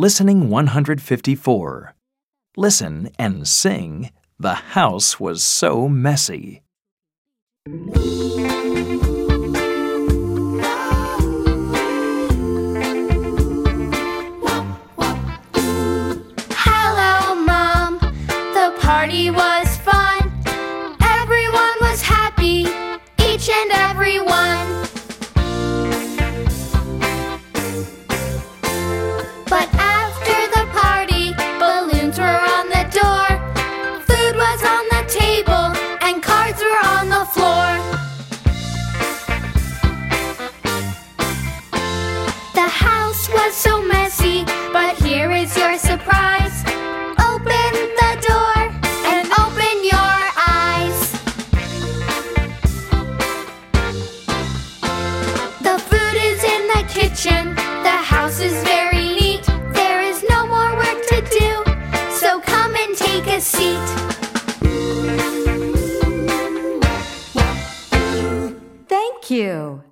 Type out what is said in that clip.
Listening 154. Listen and sing, The house was so messy. Hello, Mom. The party was fun. Everyone was happy, each and every one. On the floor. The house was so messy, but here is your surprise. Open the door and open your eyes. The food is in the kitchen, the house is very neat. There is no more work to do, so come and take a seat. You.